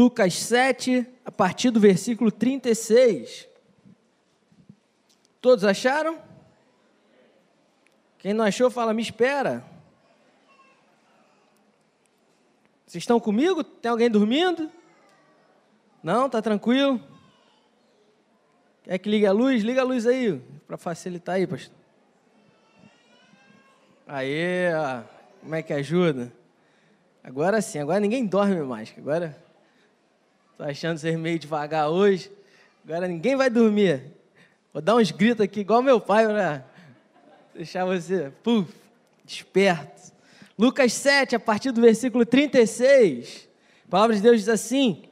Lucas 7, a partir do versículo 36. Todos acharam? Quem não achou, fala, me espera. Vocês estão comigo? Tem alguém dormindo? Não? Tá tranquilo? Quer que ligue a luz? Liga a luz aí, para facilitar aí, pastor. Aí, como é que ajuda? Agora sim, agora ninguém dorme mais. Agora, tô achando ser meio devagar hoje. Agora ninguém vai dormir. Vou dar uns gritos aqui, igual meu pai, para deixar você, puf, desperto. Lucas 7, a partir do versículo 36, a palavra de Deus diz assim: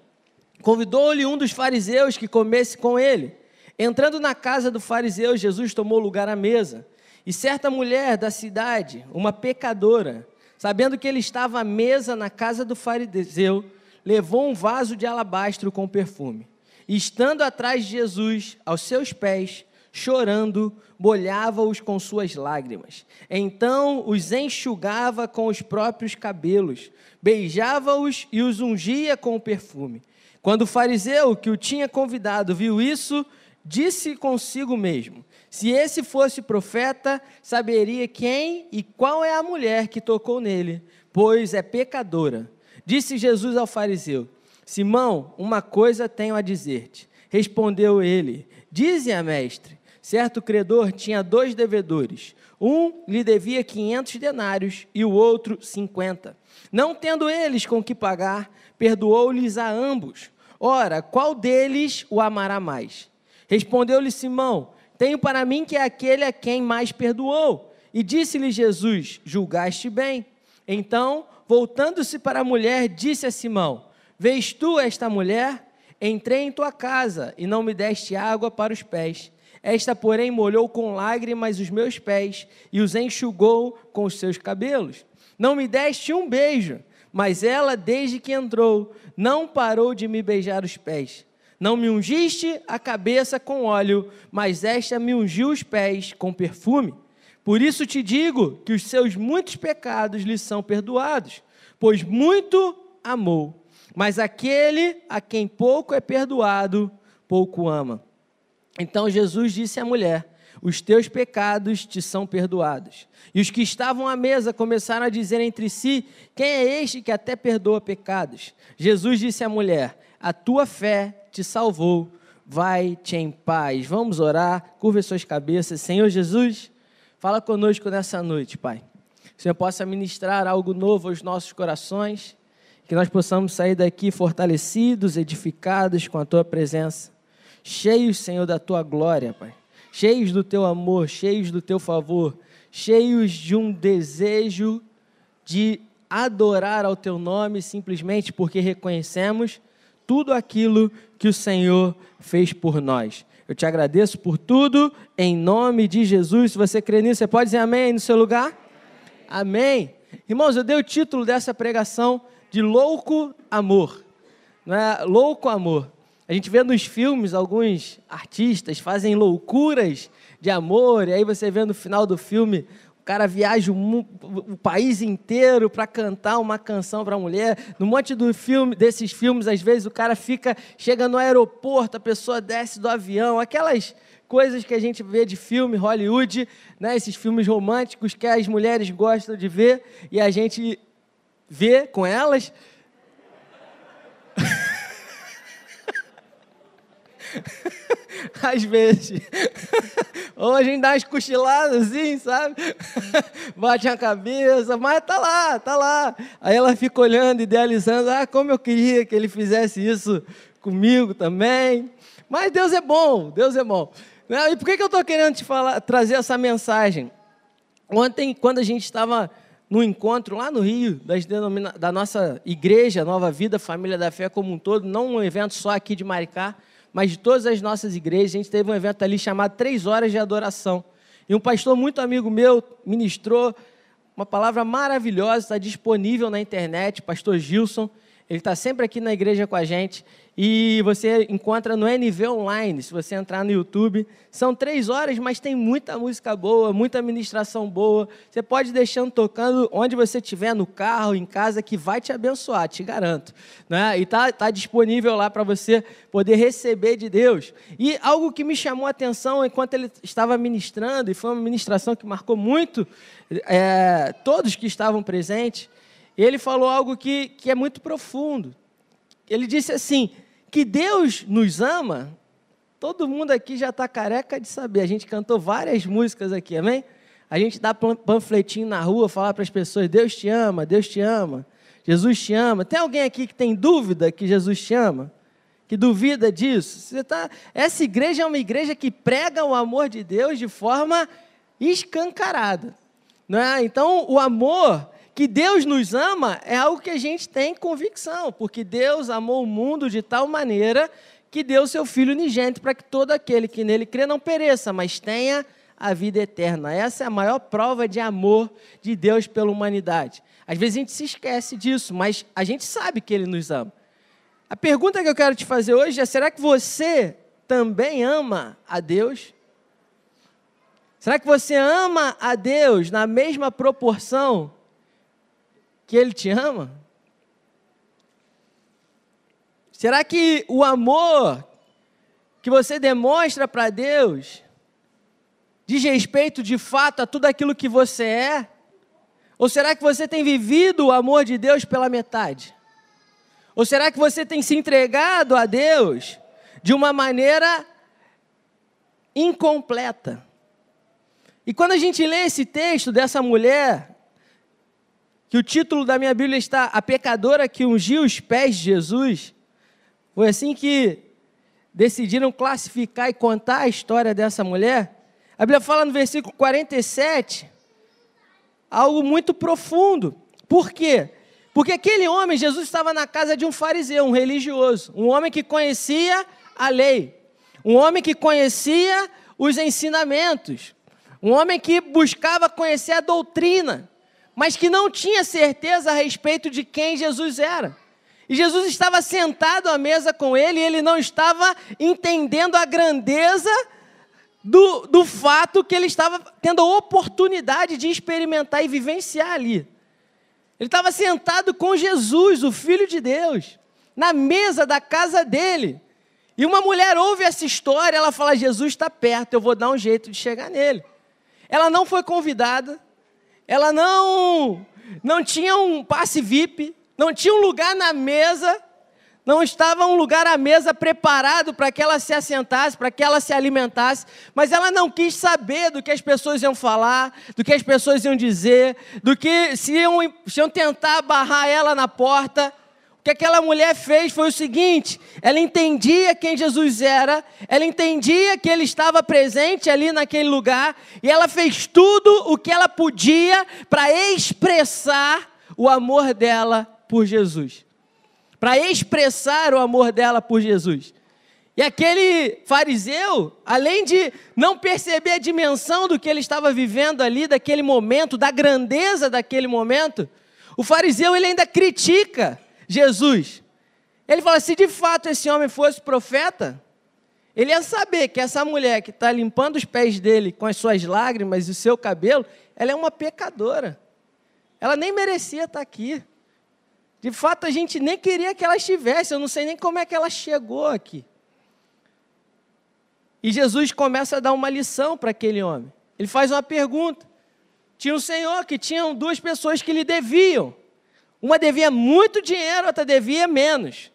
Convidou-lhe um dos fariseus que comesse com ele. Entrando na casa do fariseu, Jesus tomou lugar à mesa. E certa mulher da cidade, uma pecadora, sabendo que ele estava à mesa na casa do fariseu, levou um vaso de alabastro com perfume. E estando atrás de Jesus, aos seus pés, chorando, molhava-os com suas lágrimas. Então os enxugava com os próprios cabelos, beijava-os e os ungia com o perfume. Quando o fariseu que o tinha convidado viu isso, disse consigo mesmo: Se esse fosse profeta, saberia quem e qual é a mulher que tocou nele, pois é pecadora. Disse Jesus ao fariseu: Simão, uma coisa tenho a dizer-te. Respondeu ele: Dize-a, mestre. Certo credor tinha dois devedores. Um lhe devia quinhentos denários e o outro cinquenta. Não tendo eles com que pagar, perdoou-lhes a ambos. Ora, qual deles o amará mais? Respondeu-lhe Simão: Tenho para mim que é aquele a quem mais perdoou. E disse-lhe Jesus: Julgaste bem. Então, voltando-se para a mulher, disse a Simão: Vês tu esta mulher? Entrei em tua casa e não me deste água para os pés. Esta, porém, molhou com lágrimas os meus pés e os enxugou com os seus cabelos. Não me deste um beijo, mas ela, desde que entrou, não parou de me beijar os pés. Não me ungiste a cabeça com óleo, mas esta me ungiu os pés com perfume. Por isso te digo que os seus muitos pecados lhe são perdoados, pois muito amou. Mas aquele a quem pouco é perdoado, pouco ama. Então Jesus disse à mulher: Os teus pecados te são perdoados. E os que estavam à mesa começaram a dizer entre si: Quem é este que até perdoa pecados? Jesus disse à mulher: A tua fé te salvou. Vai-te em paz. Vamos orar. Curva suas cabeças. Senhor Jesus, fala conosco nessa noite, Pai. Que o Senhor possa ministrar algo novo aos nossos corações. Que nós possamos sair daqui fortalecidos, edificados com a tua presença cheios, Senhor, da tua glória, Pai. Cheios do teu amor, cheios do teu favor, cheios de um desejo de adorar ao teu nome simplesmente porque reconhecemos tudo aquilo que o Senhor fez por nós. Eu te agradeço por tudo, em nome de Jesus. Se você crê nisso, você pode dizer amém aí no seu lugar? Amém. amém. Irmãos, eu dei o título dessa pregação de Louco Amor. Não é? Louco Amor. A gente vê nos filmes alguns artistas fazem loucuras de amor, e aí você vê no final do filme cara viaja o, o país inteiro para cantar uma canção para a mulher. No monte do filme, desses filmes, às vezes o cara fica, chega no aeroporto, a pessoa desce do avião, aquelas coisas que a gente vê de filme Hollywood, né, esses filmes românticos que as mulheres gostam de ver e a gente vê com elas. Às vezes. Ou a gente dá umas cochiladas assim, sabe? Bate a cabeça, mas tá lá, tá lá. Aí ela fica olhando, idealizando, ah, como eu queria que ele fizesse isso comigo também. Mas Deus é bom, Deus é bom. E por que, que eu estou querendo te falar, trazer essa mensagem? Ontem, quando a gente estava no encontro lá no Rio, da nossa igreja, Nova Vida, Família da Fé como um todo, não um evento só aqui de Maricá, mas de todas as nossas igrejas, a gente teve um evento ali chamado Três Horas de Adoração. E um pastor muito amigo meu ministrou uma palavra maravilhosa, está disponível na internet, pastor Gilson. Ele está sempre aqui na igreja com a gente. E você encontra no NV Online, se você entrar no YouTube. São três horas, mas tem muita música boa, muita ministração boa. Você pode deixando tocando onde você estiver, no carro, em casa, que vai te abençoar, te garanto. Né? E está tá disponível lá para você poder receber de Deus. E algo que me chamou a atenção enquanto ele estava ministrando, e foi uma ministração que marcou muito é, todos que estavam presentes, ele falou algo que, que é muito profundo. Ele disse assim: que Deus nos ama, todo mundo aqui já está careca de saber. A gente cantou várias músicas aqui, amém? A gente dá panfletinho na rua, falar para as pessoas: Deus te ama, Deus te ama, Jesus te ama. Tem alguém aqui que tem dúvida que Jesus te ama? Que duvida disso? Você tá... Essa igreja é uma igreja que prega o amor de Deus de forma escancarada. Não é? Então, o amor que Deus nos ama é algo que a gente tem convicção, porque Deus amou o mundo de tal maneira que deu seu Filho unigênito para que todo aquele que nele crê não pereça, mas tenha a vida eterna. Essa é a maior prova de amor de Deus pela humanidade. Às vezes a gente se esquece disso, mas a gente sabe que Ele nos ama. A pergunta que eu quero te fazer hoje é: será que você também ama a Deus? Será que você ama a Deus na mesma proporção que Ele te ama? Será que o amor que você demonstra para Deus diz respeito de fato a tudo aquilo que você é? Ou será que você tem vivido o amor de Deus pela metade? Ou será que você tem se entregado a Deus de uma maneira incompleta? E quando a gente lê esse texto dessa mulher que o título da minha Bíblia está A Pecadora que ungiu os pés de Jesus. Foi assim que decidiram classificar e contar a história dessa mulher. A Bíblia fala no versículo 47 algo muito profundo. Por quê? Porque aquele homem, Jesus estava na casa de um fariseu, um religioso, um homem que conhecia a lei, um homem que conhecia os ensinamentos, um homem que buscava conhecer a doutrina mas que não tinha certeza a respeito de quem Jesus era. E Jesus estava sentado à mesa com ele e ele não estava entendendo a grandeza do, do fato que ele estava tendo a oportunidade de experimentar e vivenciar ali. Ele estava sentado com Jesus, o Filho de Deus, na mesa da casa dele. E uma mulher ouve essa história, ela fala: Jesus está perto, eu vou dar um jeito de chegar nele. Ela não foi convidada, ela não não tinha um passe VIP, não tinha um lugar na mesa, não estava um lugar à mesa preparado para que ela se assentasse, para que ela se alimentasse, mas ela não quis saber do que as pessoas iam falar, do que as pessoas iam dizer, do que se iam, se iam tentar barrar ela na porta que aquela mulher fez foi o seguinte: ela entendia quem Jesus era, ela entendia que ele estava presente ali naquele lugar, e ela fez tudo o que ela podia para expressar o amor dela por Jesus. Para expressar o amor dela por Jesus. E aquele fariseu, além de não perceber a dimensão do que ele estava vivendo ali, daquele momento, da grandeza daquele momento, o fariseu ele ainda critica Jesus. Ele fala: se de fato esse homem fosse profeta, ele ia saber que essa mulher que está limpando os pés dele com as suas lágrimas e o seu cabelo, ela é uma pecadora. Ela nem merecia estar aqui. De fato, a gente nem queria que ela estivesse, eu não sei nem como é que ela chegou aqui. E Jesus começa a dar uma lição para aquele homem. Ele faz uma pergunta. Tinha um senhor que tinham duas pessoas que lhe deviam. Uma devia muito dinheiro, outra devia menos.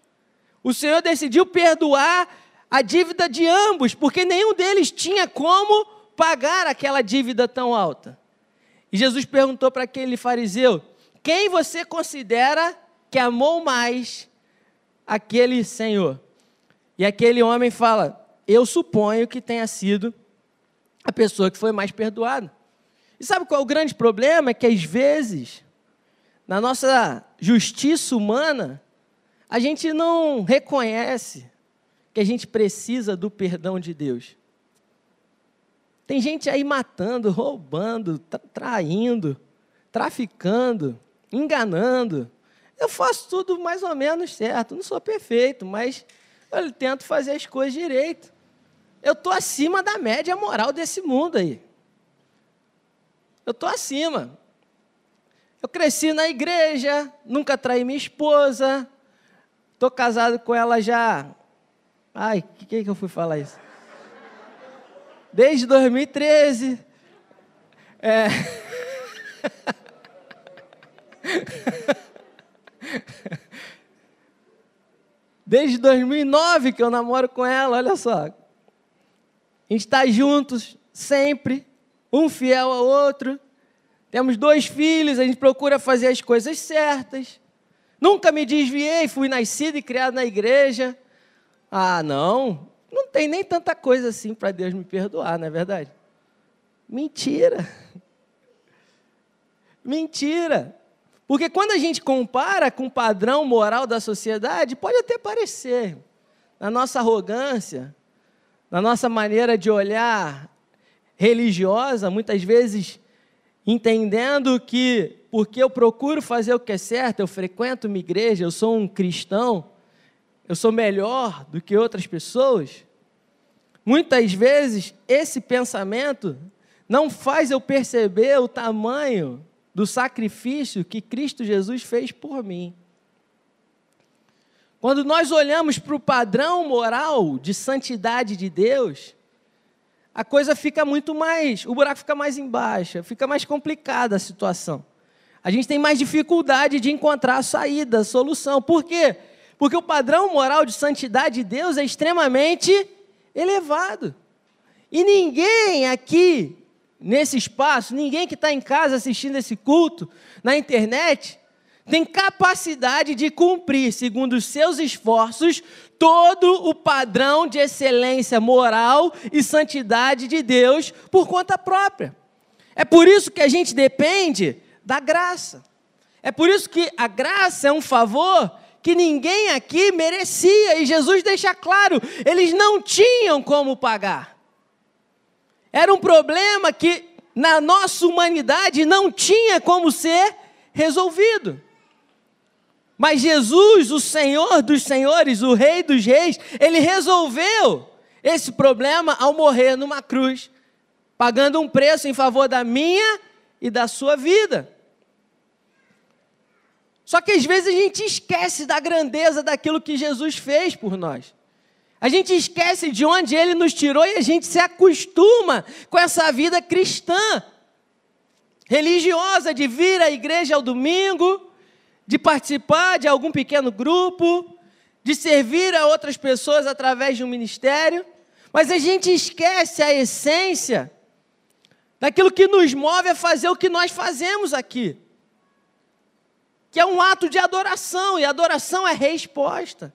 O Senhor decidiu perdoar a dívida de ambos, porque nenhum deles tinha como pagar aquela dívida tão alta. E Jesus perguntou para aquele fariseu: Quem você considera que amou mais aquele Senhor? E aquele homem fala: Eu suponho que tenha sido a pessoa que foi mais perdoada. E sabe qual é o grande problema? É que às vezes na nossa justiça humana, a gente não reconhece que a gente precisa do perdão de Deus. Tem gente aí matando, roubando, traindo, traficando, enganando. Eu faço tudo mais ou menos certo. Não sou perfeito, mas eu tento fazer as coisas direito. Eu estou acima da média moral desse mundo aí. Eu estou acima. Eu cresci na igreja, nunca traí minha esposa, estou casado com ela já. Ai, que que, que eu fui falar isso? Desde 2013. É. Desde 2009 que eu namoro com ela, olha só. A gente está juntos sempre, um fiel ao outro. Temos dois filhos, a gente procura fazer as coisas certas. Nunca me desviei, fui nascido e criado na igreja. Ah, não, não tem nem tanta coisa assim para Deus me perdoar, não é verdade? Mentira. Mentira. Porque quando a gente compara com o padrão moral da sociedade, pode até parecer, na nossa arrogância, na nossa maneira de olhar religiosa, muitas vezes entendendo que porque eu procuro fazer o que é certo, eu frequento uma igreja, eu sou um cristão, eu sou melhor do que outras pessoas. Muitas vezes esse pensamento não faz eu perceber o tamanho do sacrifício que Cristo Jesus fez por mim. Quando nós olhamos para o padrão moral de santidade de Deus, a coisa fica muito mais, o buraco fica mais embaixo, fica mais complicada a situação. A gente tem mais dificuldade de encontrar a saída, a solução. Por quê? Porque o padrão moral de santidade de Deus é extremamente elevado. E ninguém aqui, nesse espaço, ninguém que está em casa assistindo esse culto, na internet, tem capacidade de cumprir, segundo os seus esforços, todo o padrão de excelência moral e santidade de Deus por conta própria. É por isso que a gente depende da graça. É por isso que a graça é um favor que ninguém aqui merecia, e Jesus deixa claro: eles não tinham como pagar. Era um problema que na nossa humanidade não tinha como ser resolvido. Mas Jesus, o Senhor dos Senhores, o Rei dos Reis, ele resolveu esse problema ao morrer numa cruz, pagando um preço em favor da minha e da sua vida. Só que às vezes a gente esquece da grandeza daquilo que Jesus fez por nós. A gente esquece de onde ele nos tirou e a gente se acostuma com essa vida cristã, religiosa, de vir à igreja ao domingo, de participar de algum pequeno grupo, de servir a outras pessoas através de um ministério, mas a gente esquece a essência daquilo que nos move a fazer o que nós fazemos aqui, que é um ato de adoração, e adoração é resposta,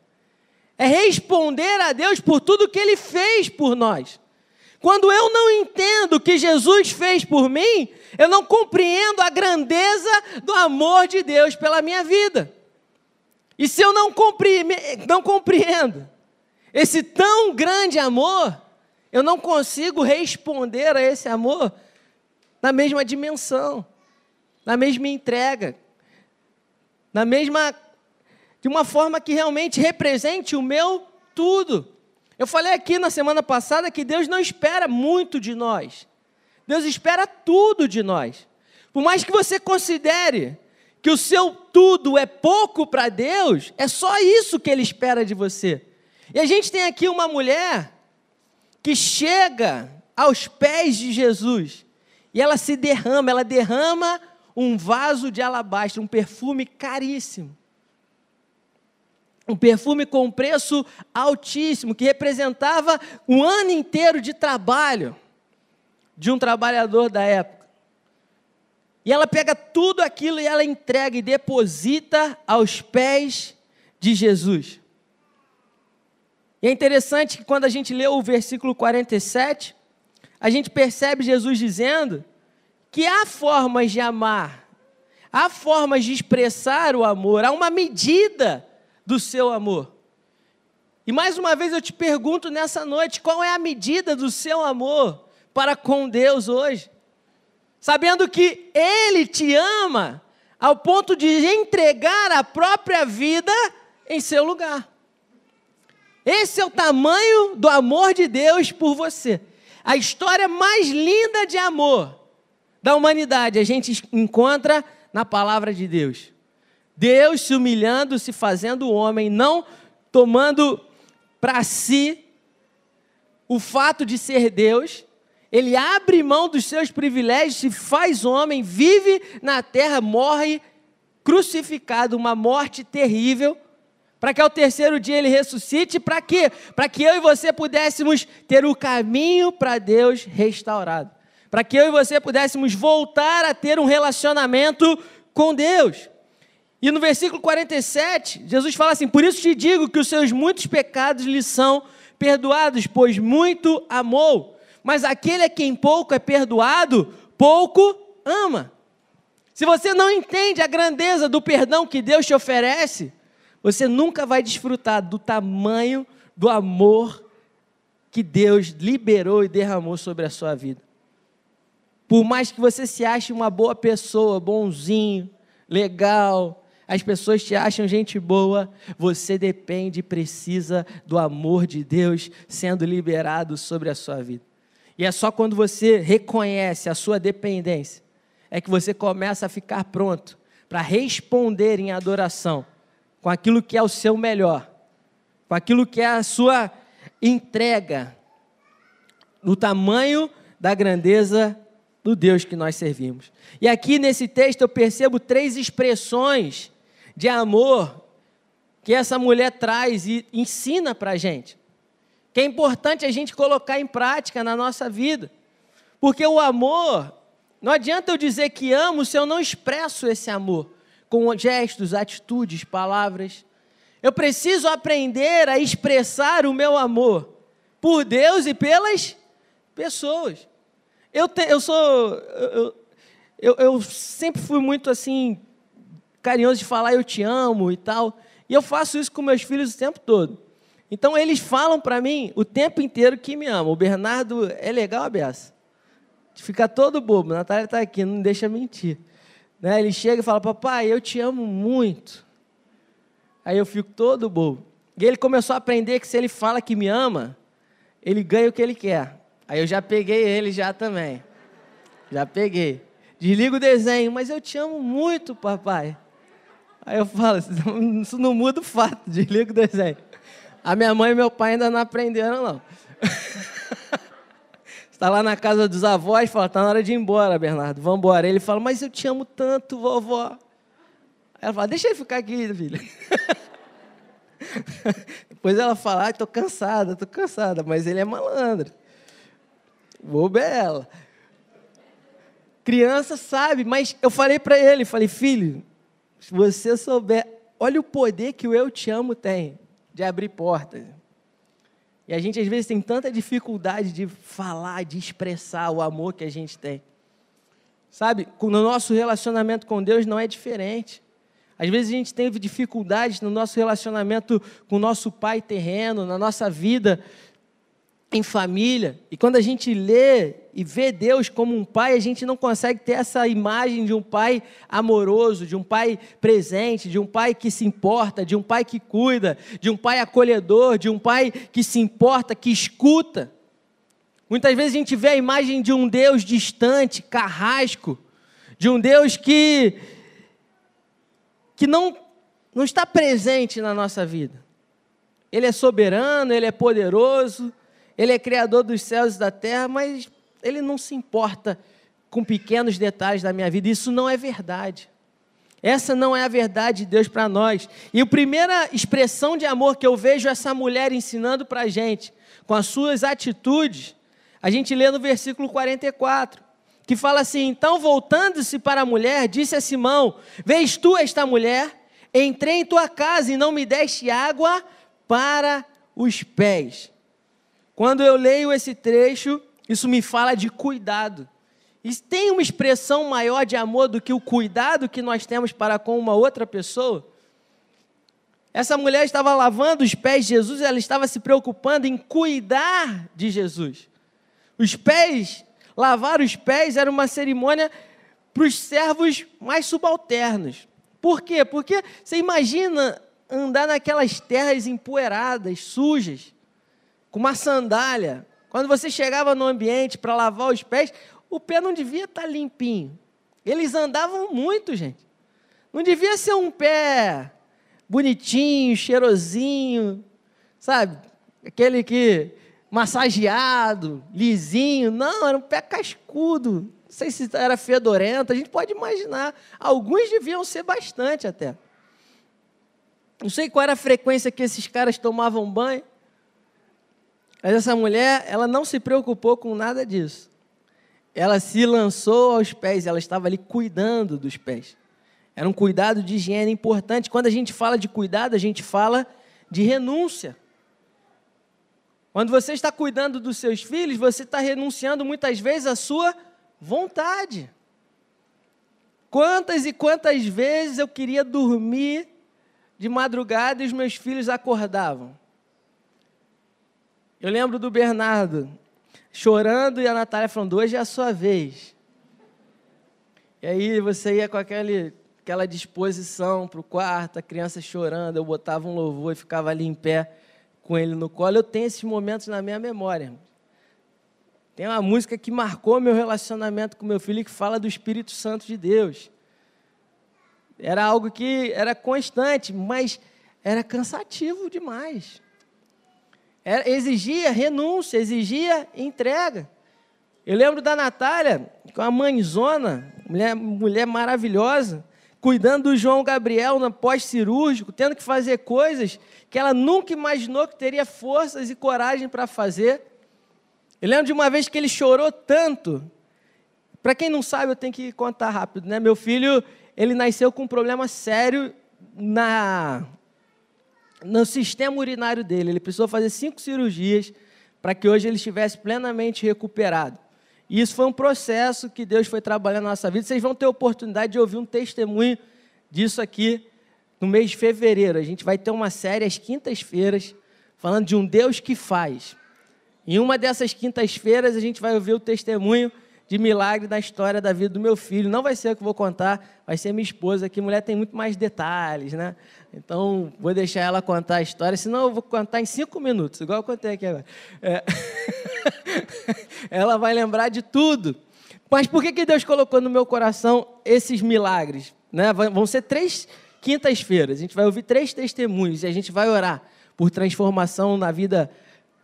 é responder a Deus por tudo que Ele fez por nós. Quando eu não entendo o que Jesus fez por mim, eu não compreendo a grandeza do amor de Deus pela minha vida. E se eu não, compre não compreendo esse tão grande amor, eu não consigo responder a esse amor na mesma dimensão, na mesma entrega, na mesma de uma forma que realmente represente o meu tudo. Eu falei aqui na semana passada que Deus não espera muito de nós. Deus espera tudo de nós. Por mais que você considere que o seu tudo é pouco para Deus, é só isso que Ele espera de você. E a gente tem aqui uma mulher que chega aos pés de Jesus e ela se derrama, ela derrama um vaso de alabastro, um perfume caríssimo um perfume com preço altíssimo, que representava um ano inteiro de trabalho de um trabalhador da época. E ela pega tudo aquilo e ela entrega e deposita aos pés de Jesus. E é interessante que quando a gente lê o versículo 47, a gente percebe Jesus dizendo que há formas de amar, há formas de expressar o amor, há uma medida do seu amor. E mais uma vez eu te pergunto nessa noite: qual é a medida do seu amor para com Deus hoje? Sabendo que Ele te ama ao ponto de entregar a própria vida em seu lugar. Esse é o tamanho do amor de Deus por você. A história mais linda de amor da humanidade a gente encontra na palavra de Deus. Deus se humilhando, se fazendo homem, não tomando para si o fato de ser Deus, ele abre mão dos seus privilégios, se faz homem, vive na terra, morre crucificado, uma morte terrível, para que ao terceiro dia ele ressuscite, para quê? Para que eu e você pudéssemos ter o caminho para Deus restaurado. Para que eu e você pudéssemos voltar a ter um relacionamento com Deus. E no versículo 47, Jesus fala assim: Por isso te digo que os seus muitos pecados lhe são perdoados, pois muito amou. Mas aquele a quem pouco é perdoado, pouco ama. Se você não entende a grandeza do perdão que Deus te oferece, você nunca vai desfrutar do tamanho do amor que Deus liberou e derramou sobre a sua vida. Por mais que você se ache uma boa pessoa, bonzinho, legal, as pessoas te acham gente boa, você depende e precisa do amor de Deus sendo liberado sobre a sua vida. E é só quando você reconhece a sua dependência é que você começa a ficar pronto para responder em adoração com aquilo que é o seu melhor, com aquilo que é a sua entrega, no tamanho da grandeza do Deus que nós servimos. E aqui nesse texto eu percebo três expressões de amor que essa mulher traz e ensina para a gente. Que é importante a gente colocar em prática na nossa vida. Porque o amor, não adianta eu dizer que amo se eu não expresso esse amor com gestos, atitudes, palavras. Eu preciso aprender a expressar o meu amor por Deus e pelas pessoas. Eu, te, eu sou. Eu, eu, eu sempre fui muito assim, carinhoso de falar eu te amo e tal. E eu faço isso com meus filhos o tempo todo. Então eles falam para mim o tempo inteiro que me amam. O Bernardo é legal a beça. Fica todo bobo. A Natália está aqui, não deixa mentir. Né? Ele chega e fala: Papai, eu te amo muito. Aí eu fico todo bobo. E ele começou a aprender que se ele fala que me ama, ele ganha o que ele quer. Aí eu já peguei ele já também. Já peguei. Desliga o desenho, mas eu te amo muito, papai. Aí eu falo, isso não muda o fato, desliga o desenho. A minha mãe e meu pai ainda não aprenderam, não. Está lá na casa dos avós, fala, está na hora de ir embora, Bernardo, vamos embora. Ele fala, mas eu te amo tanto, vovó. Ela fala, deixa ele ficar aqui, filha. Depois ela fala, estou cansada, estou cansada, mas ele é malandro. Vou bela. Criança sabe, mas eu falei para ele, falei, filho, se você souber, olha o poder que o eu te amo tem de abrir portas. E a gente às vezes tem tanta dificuldade de falar, de expressar o amor que a gente tem. Sabe, no nosso relacionamento com Deus não é diferente. Às vezes a gente tem dificuldades no nosso relacionamento com o nosso pai terreno, na nossa vida em família. E quando a gente lê e vê Deus como um pai, a gente não consegue ter essa imagem de um pai amoroso, de um pai presente, de um pai que se importa, de um pai que cuida, de um pai acolhedor, de um pai que se importa, que escuta. Muitas vezes a gente vê a imagem de um Deus distante, carrasco, de um Deus que que não não está presente na nossa vida. Ele é soberano, ele é poderoso, ele é criador dos céus e da terra, mas ele não se importa com pequenos detalhes da minha vida. Isso não é verdade. Essa não é a verdade de Deus para nós. E a primeira expressão de amor que eu vejo essa mulher ensinando para a gente, com as suas atitudes, a gente lê no versículo 44, que fala assim: Então, voltando-se para a mulher, disse a Simão: Vês tu esta mulher? Entrei em tua casa e não me deste água para os pés. Quando eu leio esse trecho, isso me fala de cuidado. E tem uma expressão maior de amor do que o cuidado que nós temos para com uma outra pessoa? Essa mulher estava lavando os pés de Jesus, ela estava se preocupando em cuidar de Jesus. Os pés, lavar os pés era uma cerimônia para os servos mais subalternos. Por quê? Porque você imagina andar naquelas terras empoeiradas, sujas, com uma sandália. Quando você chegava no ambiente para lavar os pés, o pé não devia estar tá limpinho. Eles andavam muito, gente. Não devia ser um pé bonitinho, cheirosinho, sabe? Aquele que massageado, lisinho. Não, era um pé cascudo. Não sei se era fedorento, a gente pode imaginar. Alguns deviam ser bastante até. Não sei qual era a frequência que esses caras tomavam banho. Mas essa mulher, ela não se preocupou com nada disso. Ela se lançou aos pés, ela estava ali cuidando dos pés. Era um cuidado de higiene importante. Quando a gente fala de cuidado, a gente fala de renúncia. Quando você está cuidando dos seus filhos, você está renunciando muitas vezes à sua vontade. Quantas e quantas vezes eu queria dormir de madrugada e os meus filhos acordavam? Eu lembro do Bernardo chorando e a Natália falando: hoje é a sua vez. E aí você ia com aquele, aquela disposição para o quarto, a criança chorando, eu botava um louvor e ficava ali em pé com ele no colo. Eu tenho esses momentos na minha memória. Tem uma música que marcou meu relacionamento com meu filho que fala do Espírito Santo de Deus. Era algo que era constante, mas era cansativo demais. Era, exigia renúncia, exigia entrega. Eu lembro da Natália, com a mãezona, mulher, mulher maravilhosa, cuidando do João Gabriel no pós-cirúrgico, tendo que fazer coisas que ela nunca imaginou que teria forças e coragem para fazer. Eu lembro de uma vez que ele chorou tanto. Para quem não sabe, eu tenho que contar rápido, né? Meu filho, ele nasceu com um problema sério na no sistema urinário dele. Ele precisou fazer cinco cirurgias para que hoje ele estivesse plenamente recuperado. E isso foi um processo que Deus foi trabalhando na nossa vida. Vocês vão ter oportunidade de ouvir um testemunho disso aqui no mês de fevereiro. A gente vai ter uma série às quintas-feiras falando de um Deus que faz. Em uma dessas quintas-feiras a gente vai ouvir o testemunho de milagre da história da vida do meu filho. Não vai ser o que eu vou contar, vai ser minha esposa, que mulher tem muito mais detalhes, né? Então, vou deixar ela contar a história, senão eu vou contar em cinco minutos, igual eu contei aqui agora. É... ela vai lembrar de tudo. Mas por que, que Deus colocou no meu coração esses milagres? Né? Vão ser três quintas-feiras, a gente vai ouvir três testemunhos e a gente vai orar por transformação na vida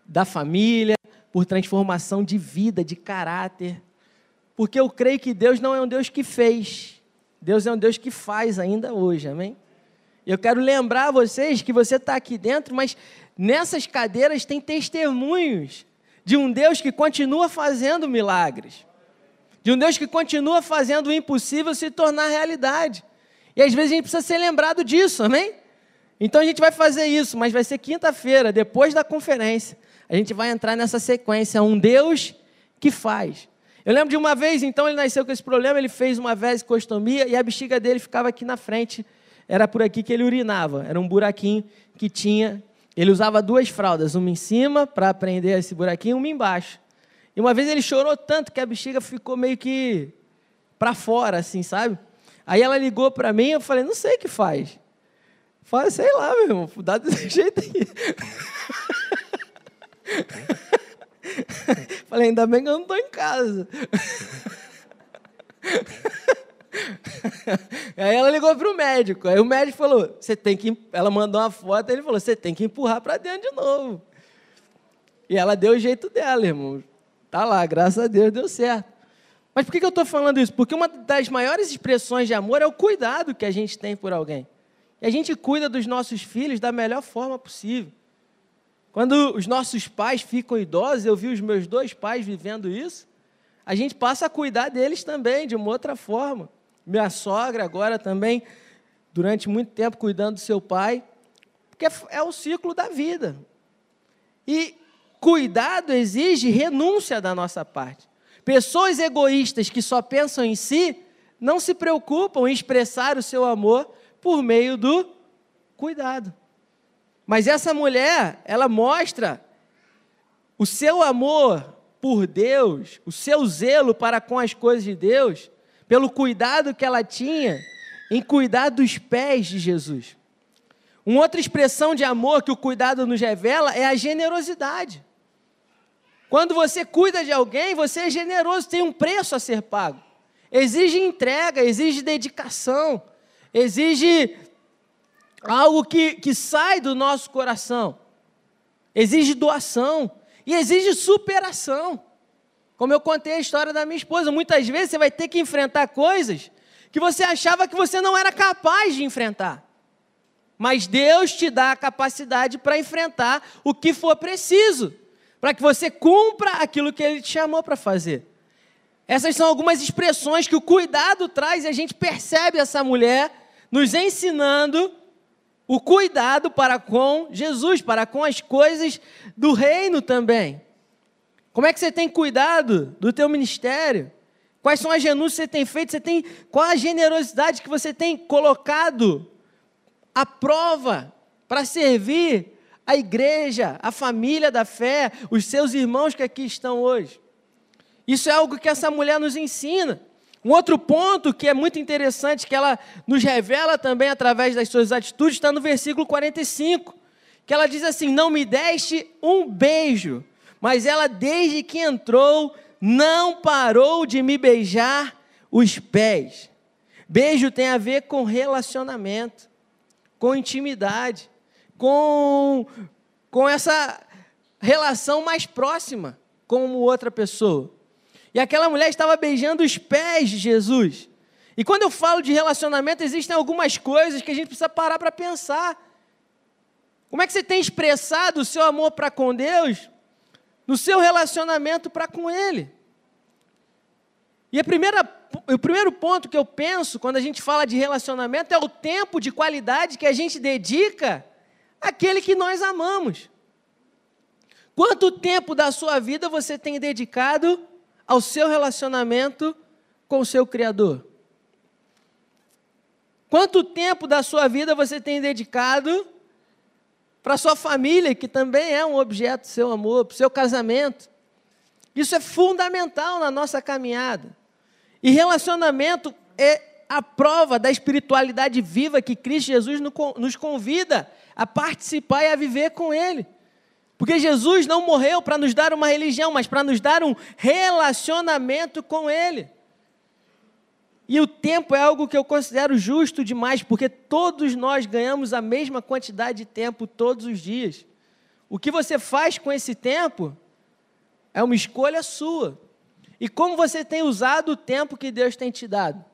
da família, por transformação de vida, de caráter, porque eu creio que Deus não é um Deus que fez, Deus é um Deus que faz ainda hoje, amém? Eu quero lembrar vocês que você está aqui dentro, mas nessas cadeiras tem testemunhos de um Deus que continua fazendo milagres, de um Deus que continua fazendo o impossível se tornar realidade. E às vezes a gente precisa ser lembrado disso, amém? Então a gente vai fazer isso, mas vai ser quinta-feira, depois da conferência. A gente vai entrar nessa sequência, um Deus que faz. Eu lembro de uma vez, então, ele nasceu com esse problema, ele fez uma vesicostomia e a bexiga dele ficava aqui na frente. Era por aqui que ele urinava. Era um buraquinho que tinha. Ele usava duas fraldas, uma em cima para prender esse buraquinho uma embaixo. E uma vez ele chorou tanto que a bexiga ficou meio que para fora, assim, sabe? Aí ela ligou para mim, eu falei, não sei o que faz. Falei, sei lá, meu irmão, dá desse jeito aí. Falei, ainda bem que eu não estou em casa. Aí ela ligou para o médico. Aí o médico falou: você tem que. Ela mandou uma foto, ele falou: você tem que empurrar para dentro de novo. E ela deu o jeito dela, irmão. Tá lá, graças a Deus deu certo. Mas por que eu estou falando isso? Porque uma das maiores expressões de amor é o cuidado que a gente tem por alguém. E a gente cuida dos nossos filhos da melhor forma possível. Quando os nossos pais ficam idosos, eu vi os meus dois pais vivendo isso, a gente passa a cuidar deles também, de uma outra forma. Minha sogra agora também, durante muito tempo, cuidando do seu pai, porque é o ciclo da vida. E cuidado exige renúncia da nossa parte. Pessoas egoístas que só pensam em si, não se preocupam em expressar o seu amor por meio do cuidado. Mas essa mulher, ela mostra o seu amor por Deus, o seu zelo para com as coisas de Deus, pelo cuidado que ela tinha em cuidar dos pés de Jesus. Uma outra expressão de amor que o cuidado nos revela é a generosidade. Quando você cuida de alguém, você é generoso, tem um preço a ser pago. Exige entrega, exige dedicação, exige algo que, que sai do nosso coração, exige doação e exige superação. Como eu contei a história da minha esposa, muitas vezes você vai ter que enfrentar coisas que você achava que você não era capaz de enfrentar. Mas Deus te dá a capacidade para enfrentar o que for preciso, para que você cumpra aquilo que Ele te chamou para fazer. Essas são algumas expressões que o cuidado traz e a gente percebe essa mulher nos ensinando o cuidado para com Jesus, para com as coisas do reino também. Como é que você tem cuidado do teu ministério? Quais são as renúncias que você tem feito? Você tem qual a generosidade que você tem colocado à prova para servir a igreja, a família da fé, os seus irmãos que aqui estão hoje? Isso é algo que essa mulher nos ensina. Um outro ponto que é muito interessante, que ela nos revela também através das suas atitudes, está no versículo 45, que ela diz assim: Não me deste um beijo, mas ela, desde que entrou, não parou de me beijar os pés. Beijo tem a ver com relacionamento, com intimidade, com, com essa relação mais próxima com outra pessoa. E aquela mulher estava beijando os pés de Jesus. E quando eu falo de relacionamento, existem algumas coisas que a gente precisa parar para pensar. Como é que você tem expressado o seu amor para com Deus no seu relacionamento para com Ele? E a primeira, o primeiro ponto que eu penso quando a gente fala de relacionamento é o tempo de qualidade que a gente dedica àquele que nós amamos. Quanto tempo da sua vida você tem dedicado ao seu relacionamento com o seu Criador? Quanto tempo da sua vida você tem dedicado para sua família, que também é um objeto do seu amor, para o seu casamento? Isso é fundamental na nossa caminhada. E relacionamento é a prova da espiritualidade viva que Cristo Jesus nos convida a participar e a viver com Ele. Porque Jesus não morreu para nos dar uma religião, mas para nos dar um relacionamento com Ele. E o tempo é algo que eu considero justo demais, porque todos nós ganhamos a mesma quantidade de tempo todos os dias. O que você faz com esse tempo é uma escolha sua. E como você tem usado o tempo que Deus tem te dado?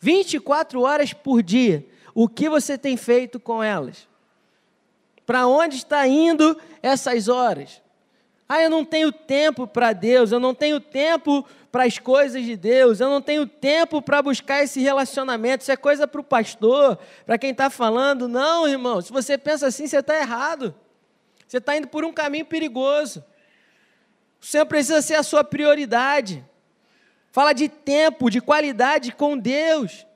24 horas por dia. O que você tem feito com elas? Para onde está indo essas horas? Ah, eu não tenho tempo para Deus, eu não tenho tempo para as coisas de Deus, eu não tenho tempo para buscar esse relacionamento. Isso é coisa para o pastor, para quem está falando. Não, irmão, se você pensa assim, você está errado. Você está indo por um caminho perigoso. O Senhor precisa ser a sua prioridade. Fala de tempo, de qualidade com Deus.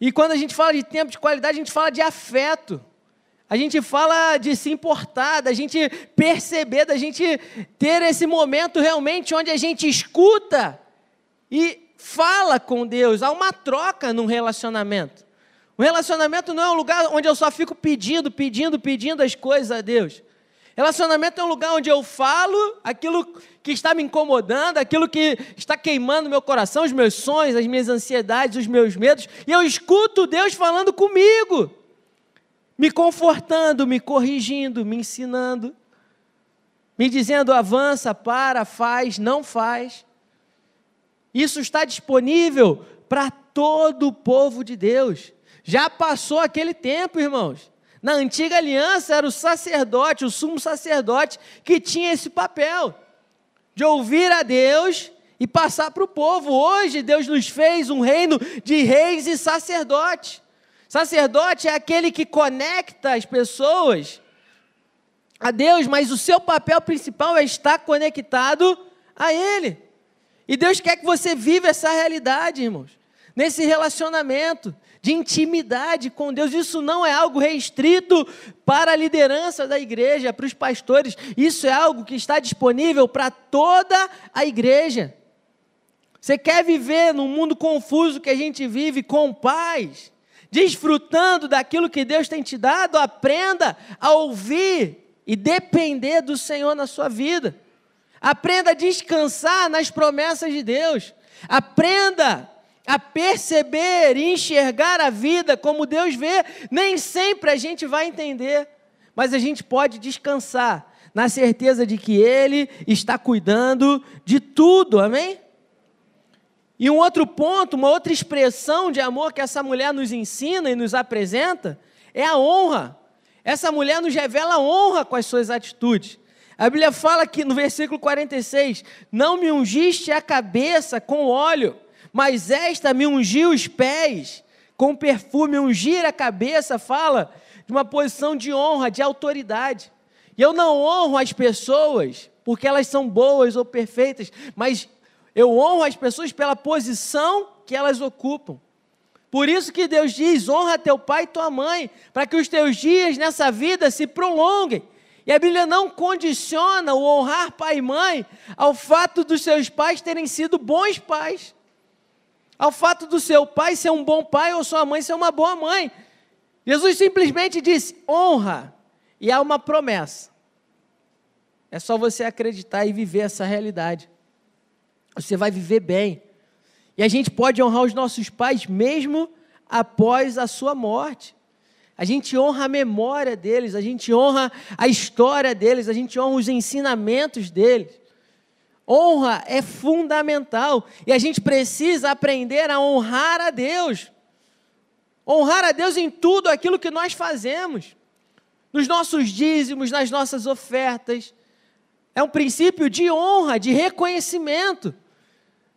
E quando a gente fala de tempo de qualidade, a gente fala de afeto. A gente fala de se importar, da gente perceber, da gente ter esse momento realmente onde a gente escuta e fala com Deus. Há uma troca num relacionamento. O relacionamento não é um lugar onde eu só fico pedindo, pedindo, pedindo as coisas a Deus. Relacionamento é um lugar onde eu falo aquilo que está me incomodando, aquilo que está queimando meu coração, os meus sonhos, as minhas ansiedades, os meus medos, e eu escuto Deus falando comigo me confortando, me corrigindo, me ensinando, me dizendo avança, para, faz, não faz. Isso está disponível para todo o povo de Deus. Já passou aquele tempo, irmãos. Na antiga aliança era o sacerdote, o sumo sacerdote, que tinha esse papel de ouvir a Deus e passar para o povo. Hoje Deus nos fez um reino de reis e sacerdotes. Sacerdote é aquele que conecta as pessoas a Deus, mas o seu papel principal é estar conectado a Ele. E Deus quer que você viva essa realidade, irmãos, nesse relacionamento de intimidade com Deus. Isso não é algo restrito para a liderança da igreja, para os pastores. Isso é algo que está disponível para toda a igreja. Você quer viver num mundo confuso que a gente vive com paz, desfrutando daquilo que Deus tem te dado? Aprenda a ouvir e depender do Senhor na sua vida. Aprenda a descansar nas promessas de Deus. Aprenda a perceber e enxergar a vida como Deus vê. Nem sempre a gente vai entender, mas a gente pode descansar na certeza de que Ele está cuidando de tudo, amém? E um outro ponto, uma outra expressão de amor que essa mulher nos ensina e nos apresenta é a honra. Essa mulher nos revela honra com as suas atitudes. A Bíblia fala que no versículo 46: Não me ungiste a cabeça com óleo, mas esta me ungiu os pés com perfume. Ungir a cabeça fala de uma posição de honra, de autoridade. E eu não honro as pessoas porque elas são boas ou perfeitas, mas eu honro as pessoas pela posição que elas ocupam. Por isso que Deus diz: honra teu pai e tua mãe, para que os teus dias nessa vida se prolonguem. E a Bíblia não condiciona o honrar pai e mãe ao fato dos seus pais terem sido bons pais, ao fato do seu pai ser um bom pai ou sua mãe ser uma boa mãe. Jesus simplesmente disse: honra, e há uma promessa. É só você acreditar e viver essa realidade. Você vai viver bem. E a gente pode honrar os nossos pais mesmo após a sua morte. A gente honra a memória deles, a gente honra a história deles, a gente honra os ensinamentos deles. Honra é fundamental e a gente precisa aprender a honrar a Deus. Honrar a Deus em tudo aquilo que nós fazemos, nos nossos dízimos, nas nossas ofertas, é um princípio de honra, de reconhecimento.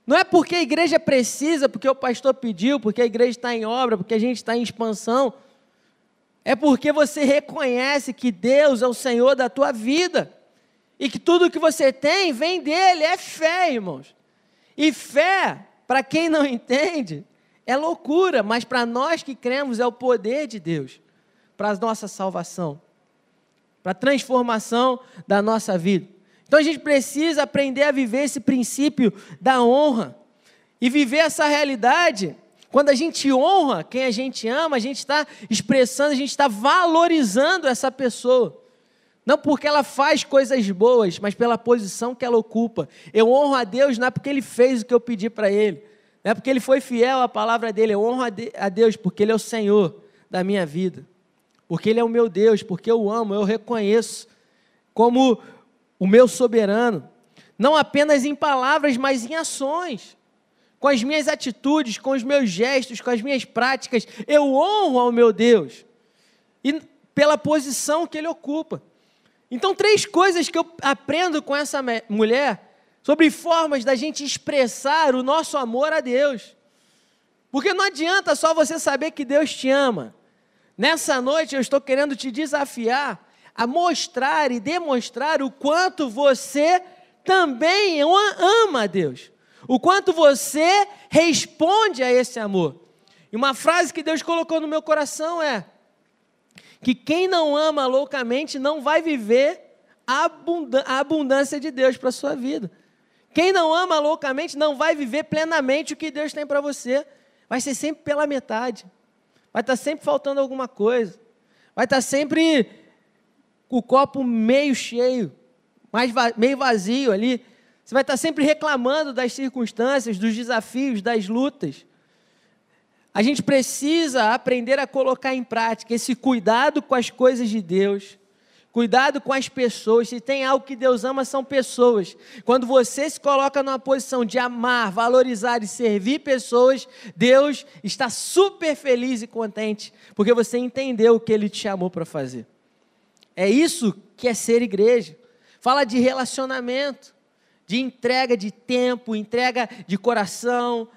Não é porque a igreja precisa, porque o pastor pediu, porque a igreja está em obra, porque a gente está em expansão. É porque você reconhece que Deus é o Senhor da tua vida. E que tudo que você tem vem dele, é fé, irmãos. E fé, para quem não entende, é loucura, mas para nós que cremos é o poder de Deus para a nossa salvação, para a transformação da nossa vida. Então a gente precisa aprender a viver esse princípio da honra e viver essa realidade. Quando a gente honra quem a gente ama, a gente está expressando, a gente está valorizando essa pessoa. Não porque ela faz coisas boas, mas pela posição que ela ocupa. Eu honro a Deus não é porque ele fez o que eu pedi para ele, não é porque ele foi fiel à palavra dele. Eu honro a Deus porque ele é o Senhor da minha vida, porque ele é o meu Deus, porque eu amo, eu reconheço como o meu soberano, não apenas em palavras, mas em ações. Com as minhas atitudes, com os meus gestos, com as minhas práticas, eu honro ao meu Deus. E pela posição que ele ocupa. Então, três coisas que eu aprendo com essa mulher sobre formas da gente expressar o nosso amor a Deus. Porque não adianta só você saber que Deus te ama. Nessa noite eu estou querendo te desafiar a mostrar e demonstrar o quanto você também ama a Deus, o quanto você responde a esse amor. E uma frase que Deus colocou no meu coração é: que quem não ama loucamente não vai viver a abundância de Deus para a sua vida. Quem não ama loucamente não vai viver plenamente o que Deus tem para você. Vai ser sempre pela metade. Vai estar sempre faltando alguma coisa. Vai estar sempre o copo meio cheio, mais meio vazio ali. Você vai estar sempre reclamando das circunstâncias, dos desafios, das lutas. A gente precisa aprender a colocar em prática esse cuidado com as coisas de Deus, cuidado com as pessoas. Se tem algo que Deus ama, são pessoas. Quando você se coloca numa posição de amar, valorizar e servir pessoas, Deus está super feliz e contente, porque você entendeu o que Ele te chamou para fazer. É isso que é ser igreja. Fala de relacionamento, de entrega de tempo, entrega de coração,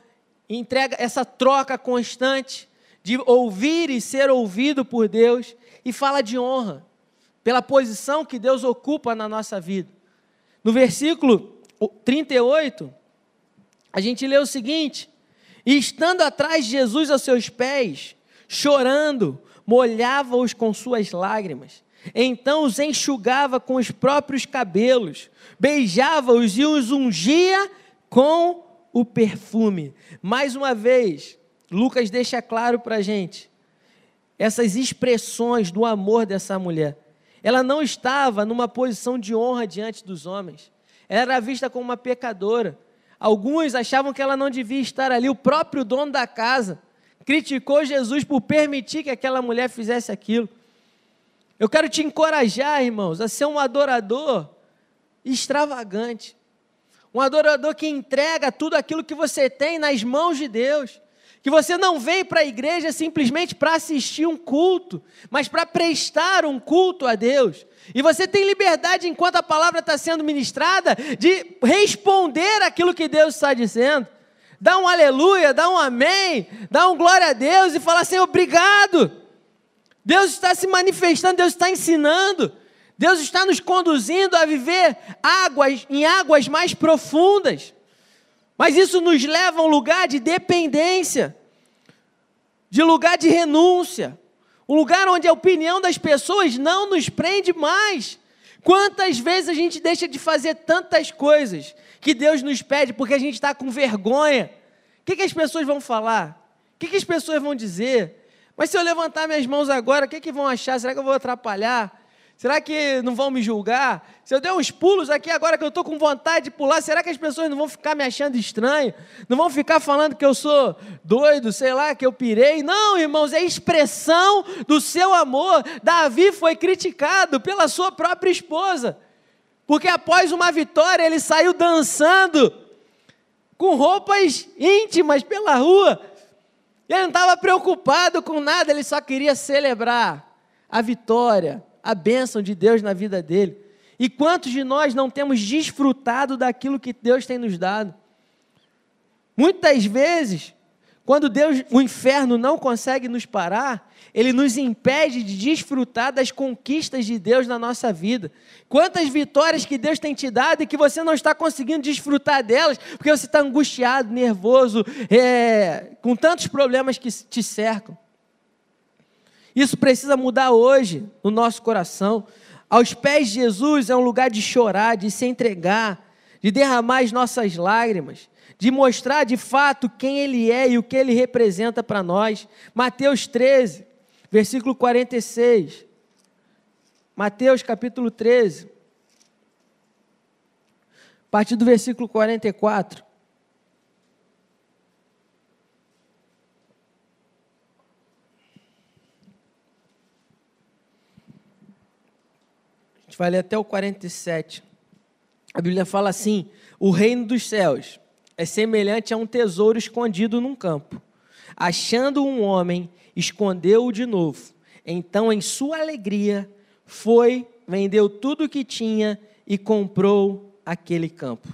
entrega essa troca constante de ouvir e ser ouvido por Deus e fala de honra pela posição que Deus ocupa na nossa vida. No versículo 38, a gente lê o seguinte: E estando atrás de Jesus aos seus pés, chorando, molhava-os com suas lágrimas então os enxugava com os próprios cabelos, beijava-os e os ungia com o perfume. Mais uma vez, Lucas deixa claro para a gente essas expressões do amor dessa mulher. Ela não estava numa posição de honra diante dos homens. Ela era vista como uma pecadora. Alguns achavam que ela não devia estar ali. O próprio dono da casa criticou Jesus por permitir que aquela mulher fizesse aquilo. Eu quero te encorajar, irmãos, a ser um adorador extravagante. Um adorador que entrega tudo aquilo que você tem nas mãos de Deus. Que você não vem para a igreja simplesmente para assistir um culto, mas para prestar um culto a Deus. E você tem liberdade, enquanto a palavra está sendo ministrada, de responder aquilo que Deus está dizendo. Dá um aleluia, dá um amém, dá um glória a Deus e falar assim: obrigado. Deus está se manifestando, Deus está ensinando, Deus está nos conduzindo a viver águas em águas mais profundas. Mas isso nos leva a um lugar de dependência, de lugar de renúncia, um lugar onde a opinião das pessoas não nos prende mais. Quantas vezes a gente deixa de fazer tantas coisas que Deus nos pede porque a gente está com vergonha? O que, que, as pessoas vão falar? O que, que, as pessoas vão dizer? Mas se eu levantar minhas mãos agora, o que, que vão achar? Será que eu vou atrapalhar? Será que não vão me julgar? Se eu der uns pulos aqui agora que eu estou com vontade de pular, será que as pessoas não vão ficar me achando estranho? Não vão ficar falando que eu sou doido, sei lá, que eu pirei? Não, irmãos, é expressão do seu amor. Davi foi criticado pela sua própria esposa, porque após uma vitória ele saiu dançando com roupas íntimas pela rua. Ele não estava preocupado com nada, ele só queria celebrar a vitória a bênção de Deus na vida dele. E quantos de nós não temos desfrutado daquilo que Deus tem nos dado? Muitas vezes, quando Deus, o inferno não consegue nos parar, ele nos impede de desfrutar das conquistas de Deus na nossa vida. Quantas vitórias que Deus tem te dado e que você não está conseguindo desfrutar delas, porque você está angustiado, nervoso, é, com tantos problemas que te cercam. Isso precisa mudar hoje no nosso coração. Aos pés de Jesus é um lugar de chorar, de se entregar, de derramar as nossas lágrimas, de mostrar de fato quem Ele é e o que Ele representa para nós. Mateus 13, versículo 46. Mateus capítulo 13, a partir do versículo 44. gente vai ler até o 47. A Bíblia fala assim: o reino dos céus é semelhante a um tesouro escondido num campo. Achando um homem, escondeu-o de novo. Então, em sua alegria, foi, vendeu tudo o que tinha e comprou aquele campo.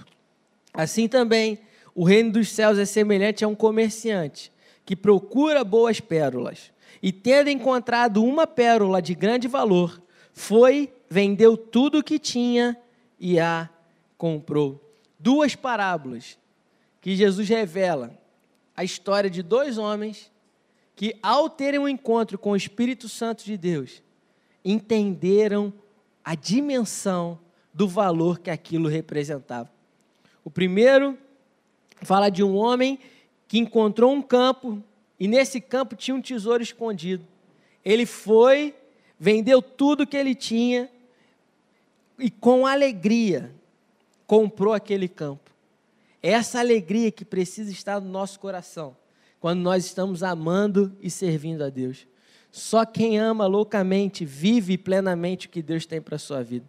Assim também, o reino dos céus é semelhante a um comerciante que procura boas pérolas. E tendo encontrado uma pérola de grande valor, foi vendeu tudo o que tinha e a comprou. Duas parábolas que Jesus revela a história de dois homens que, ao terem um encontro com o Espírito Santo de Deus, entenderam a dimensão do valor que aquilo representava. O primeiro fala de um homem que encontrou um campo e nesse campo tinha um tesouro escondido. Ele foi, vendeu tudo que ele tinha e com alegria comprou aquele campo. Essa alegria que precisa estar no nosso coração quando nós estamos amando e servindo a Deus. Só quem ama loucamente vive plenamente o que Deus tem para a sua vida.